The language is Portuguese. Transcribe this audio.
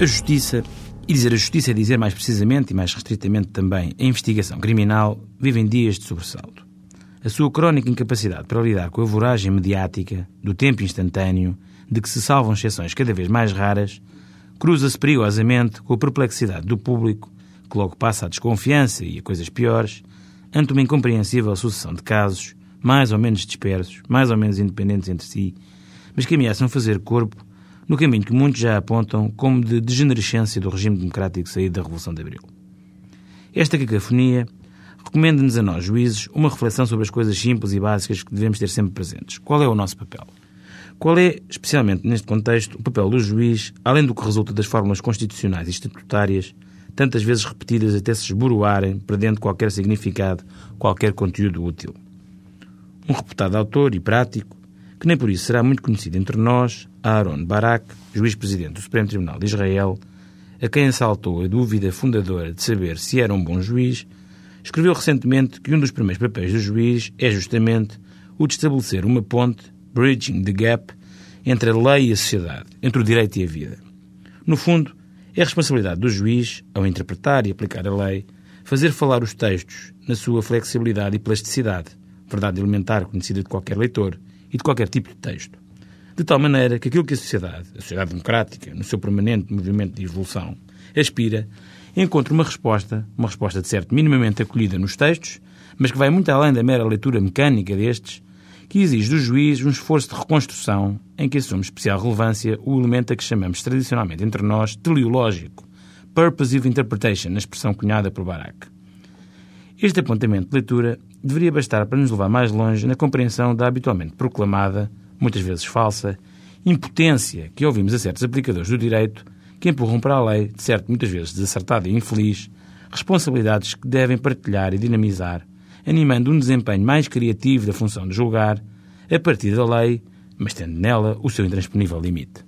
A justiça, e dizer a justiça é dizer mais precisamente e mais restritamente também a investigação criminal, vivem dias de sobressalto. A sua crónica incapacidade para lidar com a voragem mediática, do tempo instantâneo, de que se salvam exceções cada vez mais raras, cruza-se perigosamente com a perplexidade do público, que logo passa à desconfiança e a coisas piores, ante uma incompreensível sucessão de casos, mais ou menos dispersos, mais ou menos independentes entre si, mas que ameaçam fazer corpo no caminho que muitos já apontam como de degenerescência do regime democrático saído da Revolução de Abril. Esta cacofonia recomenda-nos a nós, juízes, uma reflexão sobre as coisas simples e básicas que devemos ter sempre presentes. Qual é o nosso papel? Qual é, especialmente neste contexto, o papel do juiz, além do que resulta das fórmulas constitucionais e estatutárias, tantas vezes repetidas até se esboroarem, perdendo qualquer significado, qualquer conteúdo útil? Um reputado autor e prático, que nem por isso será muito conhecido entre nós, Aaron Barak, juiz-presidente do Supremo Tribunal de Israel, a quem assaltou a dúvida fundadora de saber se era um bom juiz, escreveu recentemente que um dos primeiros papéis do juiz é justamente o de estabelecer uma ponte, bridging the gap, entre a lei e a sociedade, entre o direito e a vida. No fundo, é a responsabilidade do juiz, ao interpretar e aplicar a lei, fazer falar os textos na sua flexibilidade e plasticidade, verdade elementar conhecida de qualquer leitor e de qualquer tipo de texto. De tal maneira que aquilo que a sociedade, a sociedade democrática, no seu permanente movimento de evolução, aspira, encontre uma resposta, uma resposta de certo minimamente acolhida nos textos, mas que vai muito além da mera leitura mecânica destes, que exige do juiz um esforço de reconstrução em que assume especial relevância o elemento a que chamamos tradicionalmente entre nós teleológico, Purposive Interpretation, na expressão cunhada por Barak. Este apontamento de leitura deveria bastar para nos levar mais longe na compreensão da habitualmente proclamada, muitas vezes falsa, impotência que ouvimos a certos aplicadores do direito que empurram para a lei, de certo muitas vezes desacertada e infeliz, responsabilidades que devem partilhar e dinamizar, animando um desempenho mais criativo da função de julgar, a partir da lei, mas tendo nela o seu intransponível limite.